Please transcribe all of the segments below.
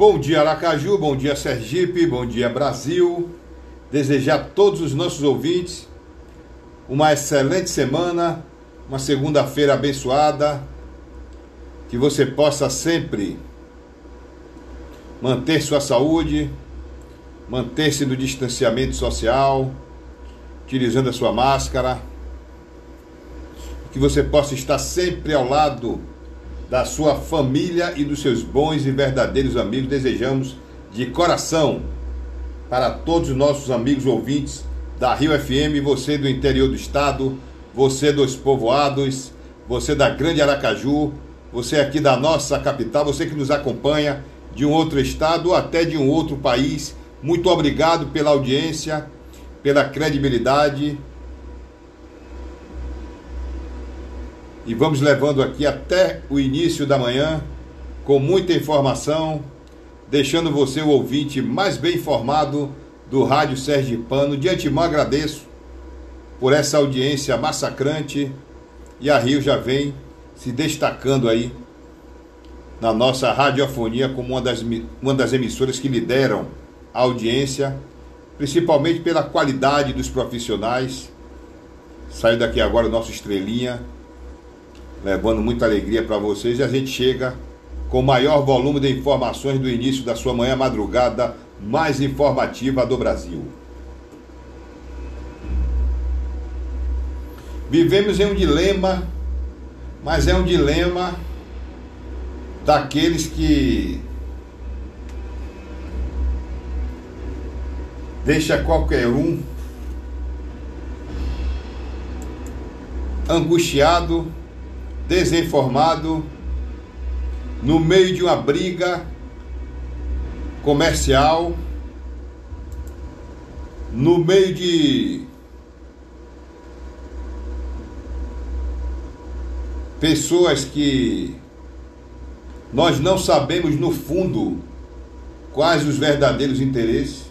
Bom dia Aracaju, bom dia Sergipe, bom dia Brasil. Desejar a todos os nossos ouvintes uma excelente semana, uma segunda-feira abençoada, que você possa sempre manter sua saúde, manter-se no distanciamento social, utilizando a sua máscara, que você possa estar sempre ao lado da sua família e dos seus bons e verdadeiros amigos. Desejamos de coração para todos os nossos amigos ouvintes da Rio FM, você do interior do estado, você dos povoados, você da Grande Aracaju, você aqui da nossa capital, você que nos acompanha de um outro estado ou até de um outro país. Muito obrigado pela audiência, pela credibilidade e vamos levando aqui até o início da manhã com muita informação, deixando você o ouvinte mais bem informado do Rádio Sergipano. De antemão agradeço por essa audiência massacrante e a Rio já vem se destacando aí na nossa radiofonia como uma das, uma das emissoras que lideram a audiência, principalmente pela qualidade dos profissionais. Saiu daqui agora o nosso Estrelinha, levando muita alegria para vocês e a gente chega com o maior volume de informações do início da sua manhã madrugada mais informativa do Brasil. Vivemos em um dilema, mas é um dilema daqueles que deixa qualquer um angustiado desinformado, no meio de uma briga comercial, no meio de pessoas que nós não sabemos no fundo quais os verdadeiros interesses.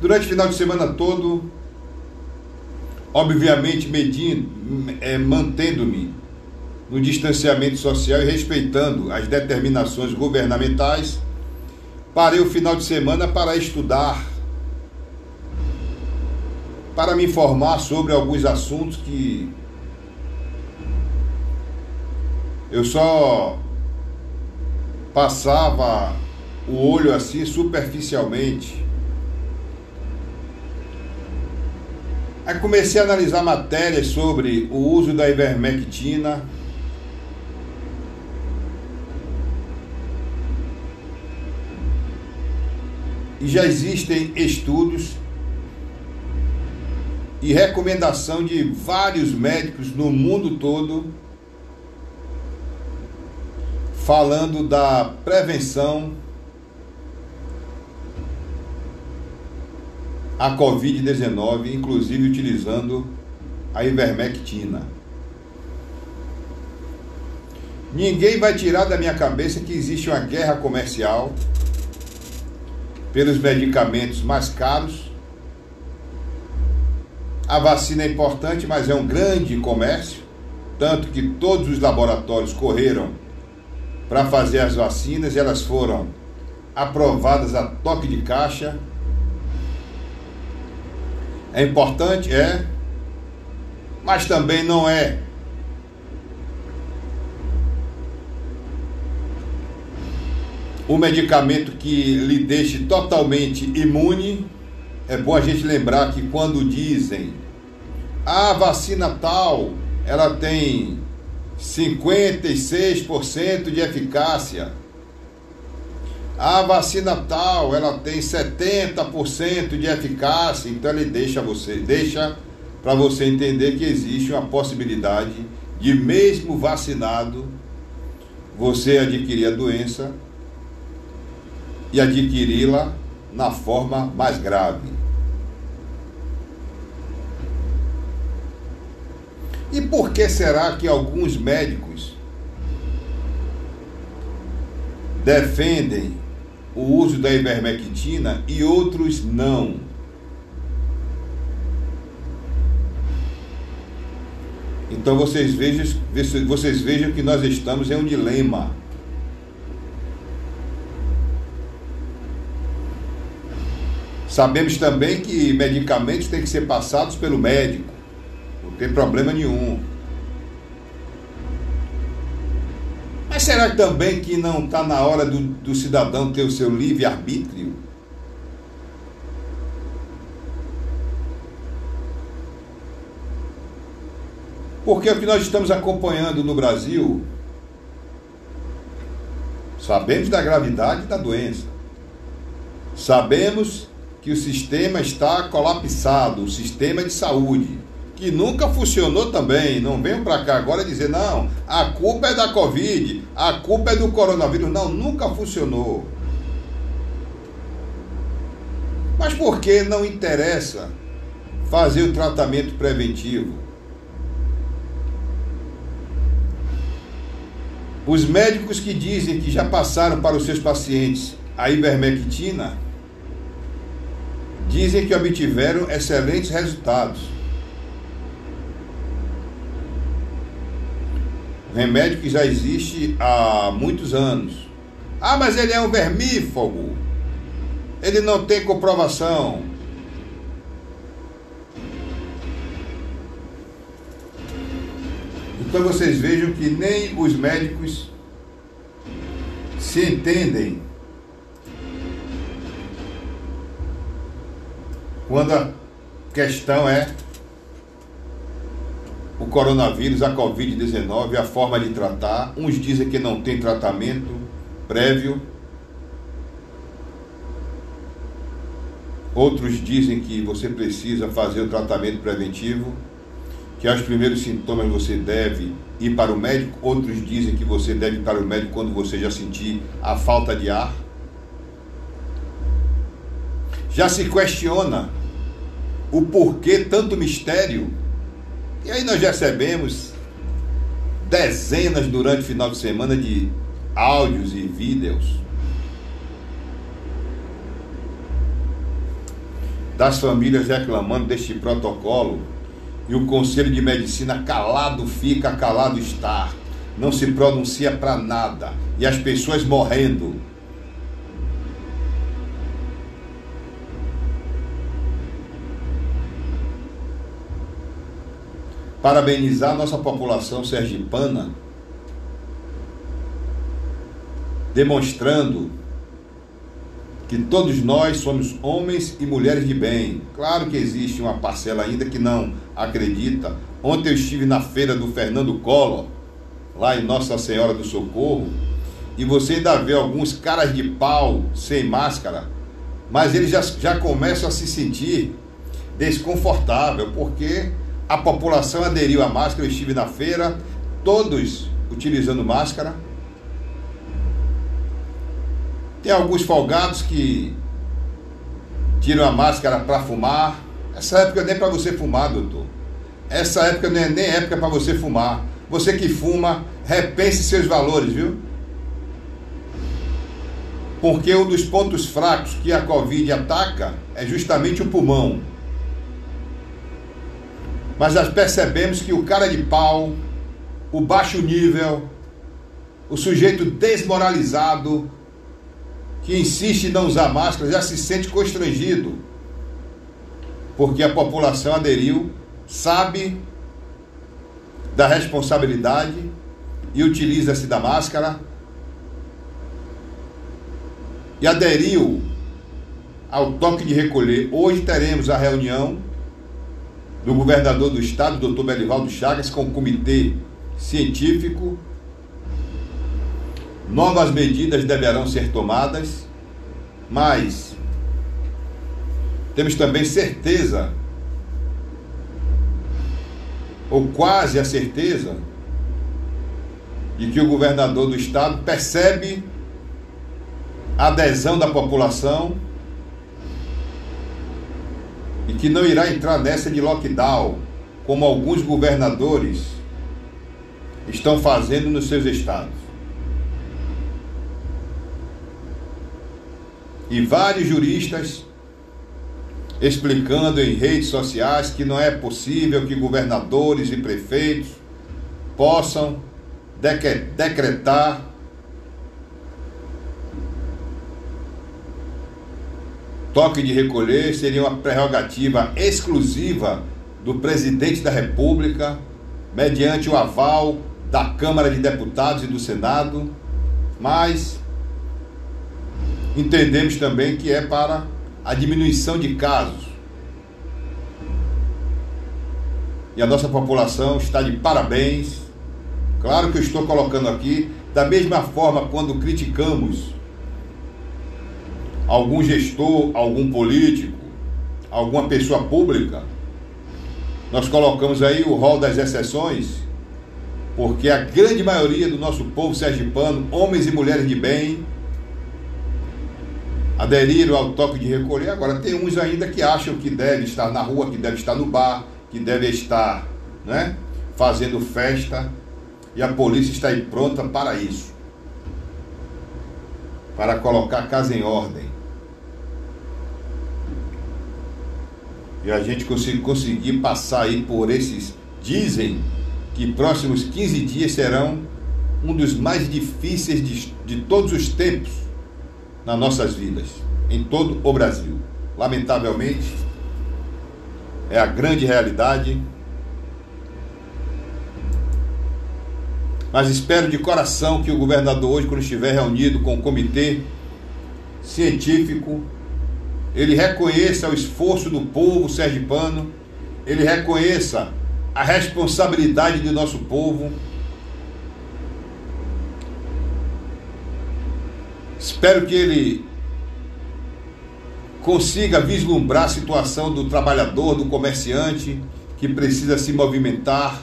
Durante o final de semana todo, obviamente medindo, é, mantendo-me no distanciamento social e respeitando as determinações governamentais, parei o final de semana para estudar, para me informar sobre alguns assuntos que eu só passava o olho assim superficialmente. Aí comecei a analisar matérias sobre o uso da ivermectina e já existem estudos e recomendação de vários médicos no mundo todo falando da prevenção à Covid-19, inclusive utilizando a ivermectina. Ninguém vai tirar da minha cabeça que existe uma guerra comercial pelos medicamentos mais caros. A vacina é importante, mas é um grande comércio, tanto que todos os laboratórios correram para fazer as vacinas e elas foram aprovadas a toque de caixa. É importante, é, mas também não é um medicamento que lhe deixe totalmente imune. É bom a gente lembrar que quando dizem a vacina tal, ela tem 56% de eficácia. A vacina tal, ela tem 70% de eficácia, então ele deixa você, deixa para você entender que existe uma possibilidade de mesmo vacinado você adquirir a doença e adquiri-la na forma mais grave. E por que será que alguns médicos defendem o uso da ivermectina e outros não? Então vocês vejam, vocês vejam que nós estamos em um dilema. Sabemos também que medicamentos têm que ser passados pelo médico. Não tem problema nenhum. Mas será também que não está na hora do, do cidadão ter o seu livre-arbítrio? Porque o que nós estamos acompanhando no Brasil, sabemos da gravidade da doença, sabemos que o sistema está colapsado, o sistema de saúde, que nunca funcionou também. Não venham para cá agora dizer, não, a culpa é da Covid, a culpa é do coronavírus. Não, nunca funcionou. Mas por que não interessa fazer o tratamento preventivo? Os médicos que dizem que já passaram para os seus pacientes a ivermectina dizem que obtiveram excelentes resultados. Remédio que já existe há muitos anos. Ah, mas ele é um vermífugo. Ele não tem comprovação. Então vocês vejam que nem os médicos se entendem quando a questão é o coronavírus, a Covid-19, a forma de tratar. Uns dizem que não tem tratamento prévio, outros dizem que você precisa fazer o tratamento preventivo, que aos primeiros sintomas você deve ir para o médico, outros dizem que você deve ir para o médico quando você já sentir a falta de ar. Já se questiona o porquê tanto mistério. E aí nós recebemos dezenas durante o final de semana de áudios e vídeos das famílias reclamando deste protocolo e o Conselho de Medicina calado fica, calado está, não se pronuncia para nada e as pessoas morrendo. Parabenizar nossa população sergipana, demonstrando que todos nós somos homens e mulheres de bem. Claro que existe uma parcela ainda que não acredita. Ontem eu estive na feira do Fernando Collor, lá em Nossa Senhora do Socorro, e você ainda vê alguns caras de pau sem máscara, mas eles já, já começam a se sentir desconfortável, porque a população aderiu à máscara, eu estive na feira, todos utilizando máscara. Tem alguns folgados que tiram a máscara para fumar. Essa época nem é para você fumar, doutor. Essa época não é nem época para você fumar. Você que fuma, repense seus valores, viu? Porque um dos pontos fracos que a Covid ataca é justamente o pulmão. Mas nós percebemos que o cara de pau, o baixo nível, o sujeito desmoralizado, que insiste em não usar máscara, já se sente constrangido. Porque a população aderiu, sabe da responsabilidade e utiliza-se da máscara e aderiu ao toque de recolher. Hoje teremos a reunião do governador do estado, doutor Belivaldo Chagas, com o comitê científico. Novas medidas deverão ser tomadas, mas temos também certeza, ou quase a certeza, de que o governador do estado percebe a adesão da população e que não irá entrar nessa de lockdown, como alguns governadores estão fazendo nos seus estados. E vários juristas explicando em redes sociais que não é possível que governadores e prefeitos possam decretar toque de recolher seria uma prerrogativa exclusiva do presidente da República, mediante o aval da Câmara de Deputados e do Senado, mas entendemos também que é para a diminuição de casos. E a nossa população está de parabéns. Claro que eu estou colocando aqui, da mesma forma, quando criticamos algum gestor, algum político, alguma pessoa pública, nós colocamos aí o rol das exceções, porque a grande maioria do nosso povo sergipano, homens e mulheres de bem, aderiram ao toque de recolher. Agora, tem uns ainda que acham que deve estar na rua, que deve estar no bar, que deve estar né, fazendo festa, e a polícia está aí pronta para isso para colocar a casa em ordem. E a gente conseguir, passar aí por esses, dizem que próximos 15 dias serão um dos mais difíceis de, de todos os tempos nas nossas vidas, em todo o Brasil. Lamentavelmente, é a grande realidade. Mas espero de coração que o governador hoje, quando estiver reunido com o comitê científico, ele reconheça o esforço do povo sergipano, ele reconheça a responsabilidade do nosso povo. Espero que ele consiga vislumbrar a situação do trabalhador, do comerciante que precisa se movimentar.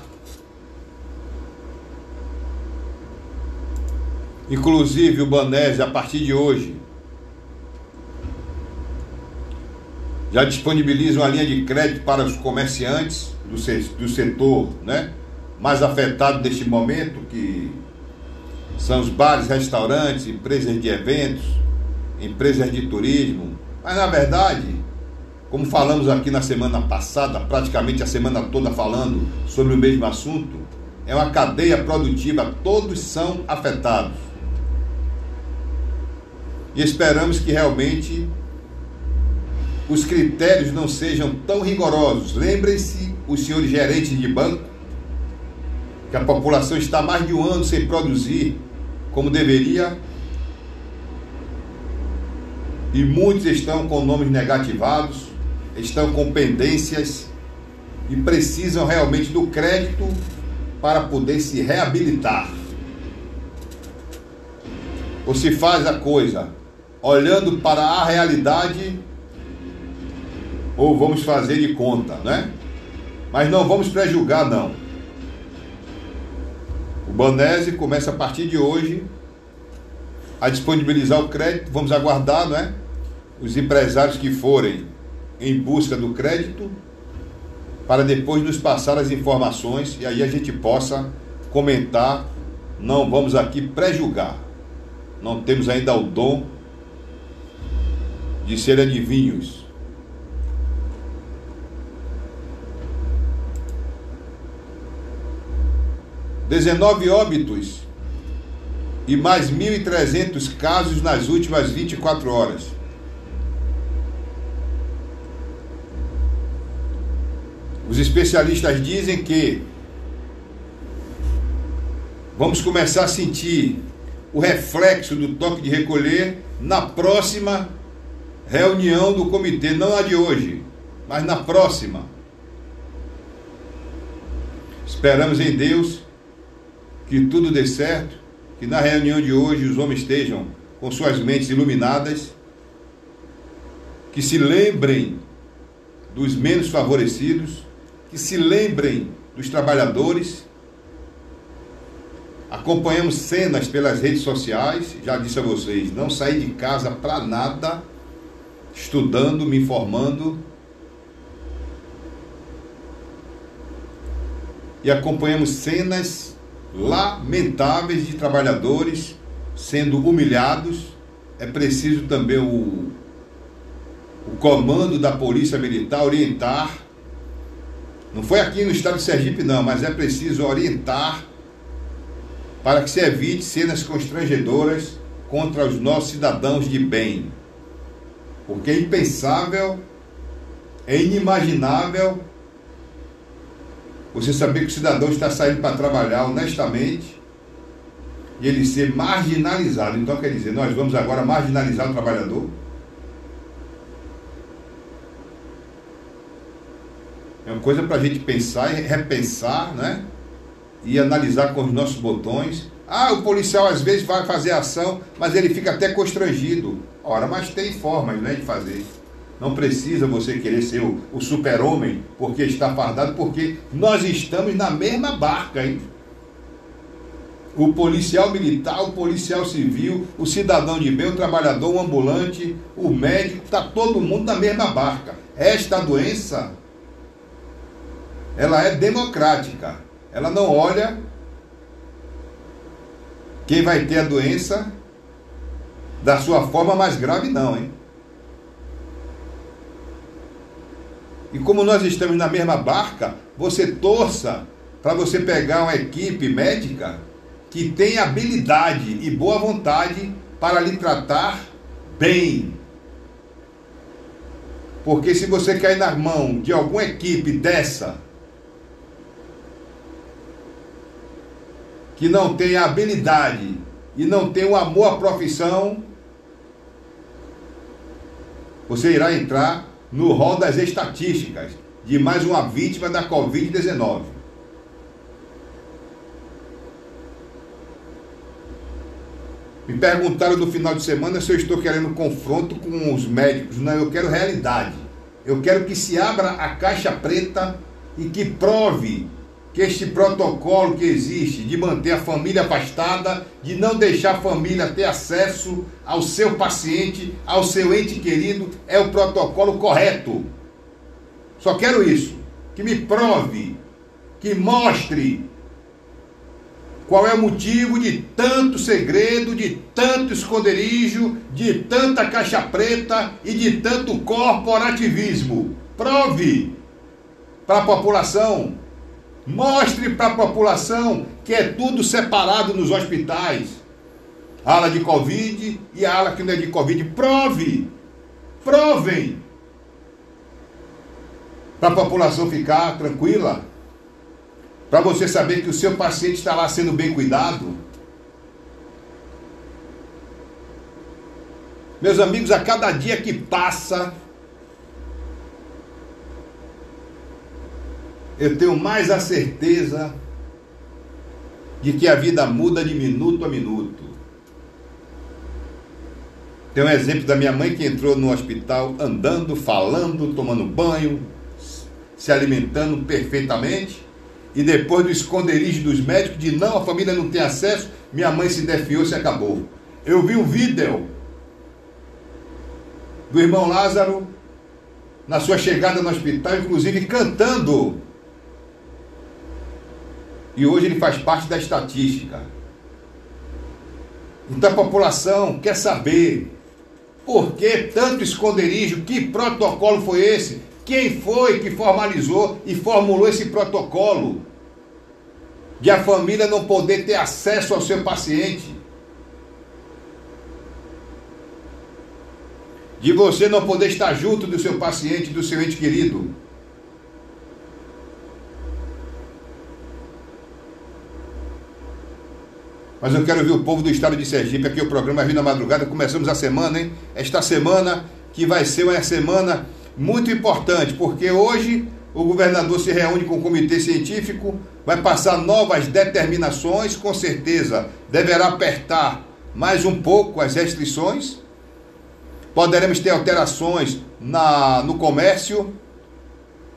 Inclusive o Banese, a partir de hoje, já disponibiliza uma linha de crédito para os comerciantes do, do setor né, mais afetado neste momento, que são os bares, restaurantes, empresas de eventos, empresas de turismo. Mas na verdade, como falamos aqui na semana passada, praticamente a semana toda falando sobre o mesmo assunto, é uma cadeia produtiva, todos são afetados. E esperamos que realmente os critérios não sejam tão rigorosos. Lembrem-se, os senhores gerentes de banco, que a população está mais de um ano sem produzir como deveria. E muitos estão com nomes negativados, estão com pendências e precisam realmente do crédito para poder se reabilitar. Ou se faz a coisa olhando para a realidade ou vamos fazer de conta, né? Mas não vamos prejulgar, não. O Banese começa a partir de hoje a disponibilizar o crédito, vamos aguardar, né? Os empresários que forem em busca do crédito para depois nos passar as informações e aí a gente possa comentar. Não vamos aqui prejulgar. Não temos ainda o dom de ser adivinhos. 19 óbitos e mais 1.300 casos nas últimas 24 horas. Os especialistas dizem que vamos começar a sentir o reflexo do toque de recolher na próxima reunião do comitê, não a de hoje, mas na próxima. Esperamos em Deus que tudo dê certo, que na reunião de hoje os homens estejam com suas mentes iluminadas, que se lembrem dos menos favorecidos, que se lembrem dos trabalhadores. Acompanhamos cenas pelas redes sociais, já disse a vocês, não saí de casa para nada, estudando, me informando. E acompanhamos cenas lamentáveis de trabalhadores sendo humilhados. É preciso também o, o comando da Polícia Militar orientar. Não foi aqui no estado de Sergipe, não, mas é preciso orientar para que se evite cenas constrangedoras contra os nossos cidadãos de bem. Porque é impensável, é inimaginável você saber que o cidadão está saindo para trabalhar honestamente e ele ser marginalizado. Então quer dizer, nós vamos agora marginalizar o trabalhador? É uma coisa para a gente pensar e repensar, né? E analisar com os nossos botões. Ah, o policial às vezes vai fazer ação, mas ele fica até constrangido. Ora, mas tem formas né, de fazer. Não precisa você querer ser o, o super-homem porque está fardado, porque nós estamos na mesma barca, hein? O policial militar, o policial civil, o cidadão de bem, o trabalhador, o ambulante, o médico, está todo mundo na mesma barca. Esta doença, ela é democrática. Ela não olha quem vai ter a doença da sua forma mais grave, não, hein? E como nós estamos na mesma barca, você torça para você pegar uma equipe médica que tem habilidade e boa vontade para lhe tratar bem. Porque se você cair na mão de alguma equipe dessa, que não tem habilidade e não tem o amor à profissão, você irá entrar no rol das estatísticas de mais uma vítima da Covid-19. Me perguntaram no final de semana se eu estou querendo confronto com os médicos. Não, eu quero realidade. Eu quero que se abra a caixa preta e que prove que este protocolo que existe de manter a família afastada, de não deixar a família ter acesso ao seu paciente, ao seu ente querido, é o protocolo correto. Só quero isso. Que me prove, que mostre qual é o motivo de tanto segredo, de tanto esconderijo, de tanta caixa preta e de tanto corporativismo. Prove para a população Mostre para a população que é tudo separado nos hospitais. ala de Covid e a ala que não é de Covid. Prove! Provem! Para a população ficar tranquila. Para você saber que o seu paciente está lá sendo bem cuidado. Meus amigos, a cada dia que passa, eu tenho mais a certeza de que a vida muda de minuto a minuto. Tem um exemplo da minha mãe que entrou no hospital andando, falando, tomando banho, se alimentando perfeitamente. E depois do esconderijo dos médicos, de não, a família não tem acesso, minha mãe se defiou, se acabou. Eu vi um vídeo do irmão Lázaro na sua chegada no hospital, inclusive cantando e hoje ele faz parte da estatística. Então a população quer saber por que tanto esconderijo, que protocolo foi esse? Quem foi que formalizou e formulou esse protocolo? De a família não poder ter acesso ao seu paciente. De você não poder estar junto do seu paciente, do seu ente querido. Mas eu quero ver o povo do estado de Sergipe aqui, o programa Rio na Madrugada. Começamos a semana, hein? Esta semana que vai ser uma semana muito importante, porque hoje o governador se reúne com o comitê científico, vai passar novas determinações, com certeza deverá apertar mais um pouco as restrições. Poderemos ter alterações na, no comércio,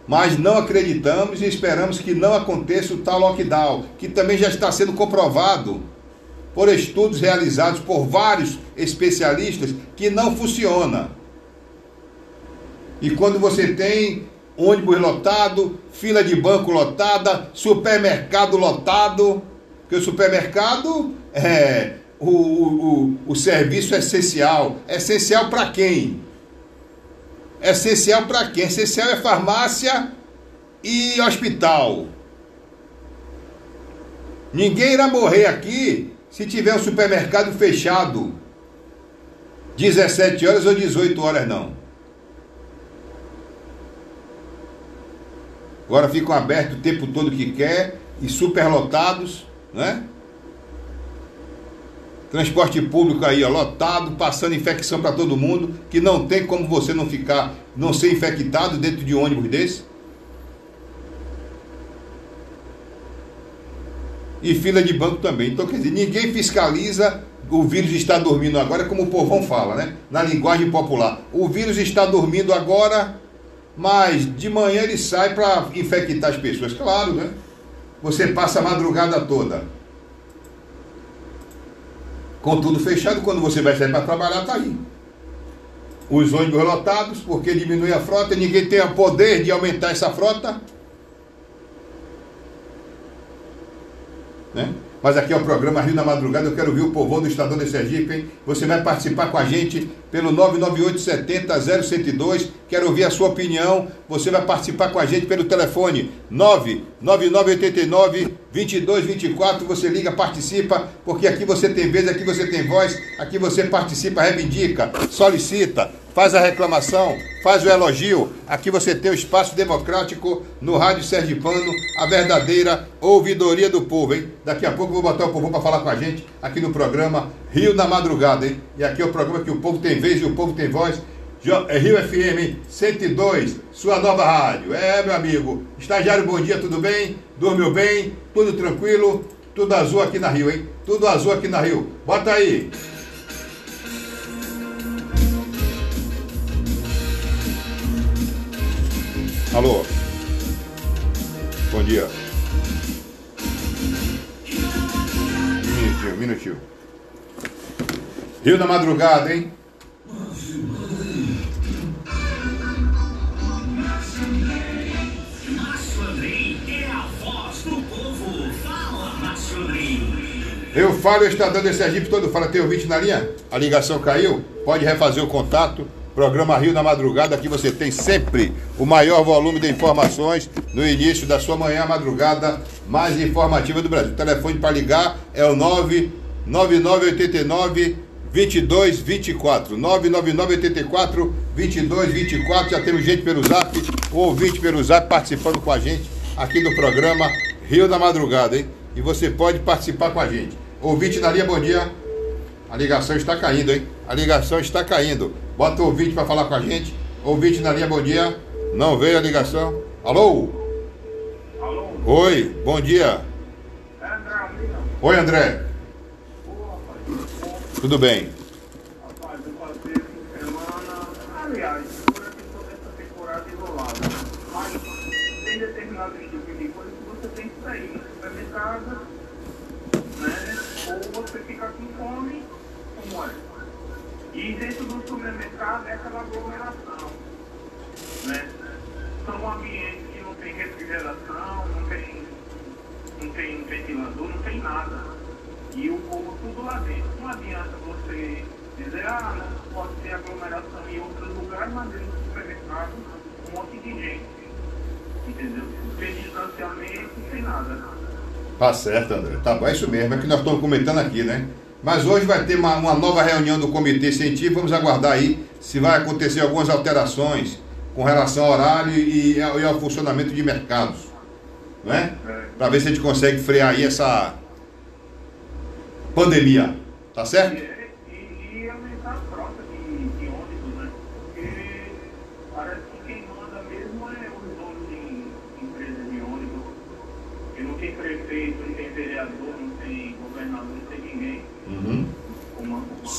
mas não acreditamos e esperamos que não aconteça o tal lockdown, que também já está sendo comprovado por estudos realizados por vários especialistas que não funciona. E quando você tem ônibus lotado, fila de banco lotada, supermercado lotado, porque o supermercado é o, o, o serviço é essencial. É essencial para quem? É essencial para quem? Essencial é farmácia e hospital. Ninguém irá morrer aqui se tiver o um supermercado fechado 17 horas ou 18 horas não. Agora ficam abertos o tempo todo que quer e superlotados, né? Transporte público aí, ó, lotado, passando infecção para todo mundo, que não tem como você não ficar, não ser infectado dentro de um ônibus desse. E fila de banco também. Então, quer dizer, ninguém fiscaliza o vírus está dormindo agora, como o povão fala, né? Na linguagem popular. O vírus está dormindo agora, mas de manhã ele sai para infectar as pessoas. Claro, né? Você passa a madrugada toda. Com tudo fechado, quando você vai sair para trabalhar, tá aí. Os ônibus lotados, porque diminui a frota, ninguém tem o poder de aumentar essa frota. Né? Mas aqui é o programa Rio na Madrugada. Eu quero ouvir o povão do Estadão de Sergipe, hein? Você vai participar com a gente pelo 998 70 0102. Quero ouvir a sua opinião. Você vai participar com a gente pelo telefone 99989 2224. Você liga, participa, porque aqui você tem vez, aqui você tem voz, aqui você participa, reivindica, solicita faz a reclamação, faz o elogio. Aqui você tem o espaço democrático no Rádio Sergipano, a verdadeira ouvidoria do povo, hein? Daqui a pouco eu vou botar o povo para falar com a gente aqui no programa Rio na Madrugada, hein? E aqui é o programa que o povo tem vez e o povo tem voz. É Rio FM 102, sua nova rádio. É, meu amigo. Estagiário, bom dia, tudo bem? Dormiu bem? Tudo tranquilo? Tudo azul aqui na Rio, hein? Tudo azul aqui na Rio. Bota aí. Alô? Bom dia. Minutinho, minutinho. Rio da madrugada, hein? Eu falo, eu dando esse Sergipe todo fala, tem ouvinte na linha? A ligação caiu? Pode refazer o contato Programa Rio na Madrugada, aqui você tem sempre o maior volume de informações no início da sua manhã madrugada mais informativa do Brasil. O telefone para ligar é o 99989 2224. 99984 2224. Já temos gente pelo zap, ouvinte pelo zap participando com a gente aqui no programa Rio da Madrugada, hein? E você pode participar com a gente. Ouvinte na linha, bom dia. A ligação está caindo, hein? A ligação está caindo. Bota o ouvinte para falar com a gente. Ouvinte na linha, bom dia. Não veio a ligação. Alô? Alô? Oi, bom dia. É André Oi, André. Tudo bem. Rapaz, eu passei essa semana. Aliás, durante toda essa temporada enrolada. Mas tem determinados tipos de coisas que você tem que sair né? Você fica com fome, é? E dentro do supermercado é aquela aglomeração. Né? São ambientes que não tem refrigeração, não tem, não tem ventilador, não tem nada. E o povo tudo lá dentro. Não adianta você dizer, ah, pode ter aglomeração em outros lugares, mas dentro do supermercado um monte de gente. Entendeu? Sem distanciamento, sem nada. Tá certo, André. Tá bom, é isso mesmo. É que nós estamos comentando aqui, né? Mas hoje vai ter uma, uma, nova reunião do Comitê Científico, vamos aguardar aí se vai acontecer algumas alterações com relação ao horário e, e ao funcionamento de mercados. Né? Para ver se a gente consegue frear aí essa pandemia. Tá certo? E, aumentar a frota de, ônibus, né? Porque parece que quem manda mesmo é os donos de empresas de ônibus. Porque não tem prefeito, não tem vereador, não tem governador, não tem ninguém. Uhum.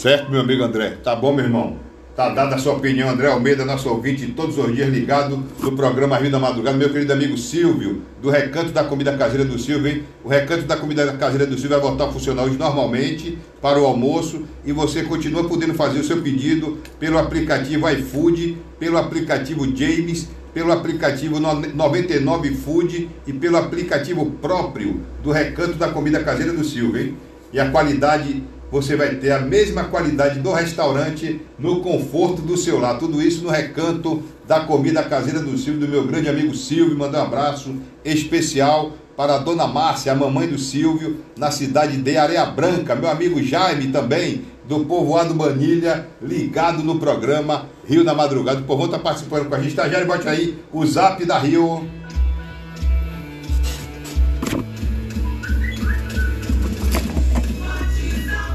Certo, meu amigo André. Tá bom, meu irmão. Tá dada a sua opinião, André Almeida, nosso ouvinte, todos os dias ligado no programa Rio da Madrugada. Meu querido amigo Silvio, do Recanto da Comida Caseira do Silvio, hein? O Recanto da Comida Caseira do Silvio vai voltar a funcionar hoje normalmente para o almoço e você continua podendo fazer o seu pedido pelo aplicativo iFood, pelo aplicativo James, pelo aplicativo 99 Food e pelo aplicativo próprio do Recanto da Comida Caseira do Silvio, hein? e a qualidade, você vai ter a mesma qualidade do restaurante no conforto do seu lar. Tudo isso no recanto da comida caseira do Silvio, do meu grande amigo Silvio. Mandar um abraço especial para a dona Márcia, a mamãe do Silvio, na cidade de Areia Branca. Meu amigo Jaime também, do povoado Manilha, ligado no programa Rio na Madrugada. O povo está participando com a gente. Estagiário, bote aí o zap da Rio.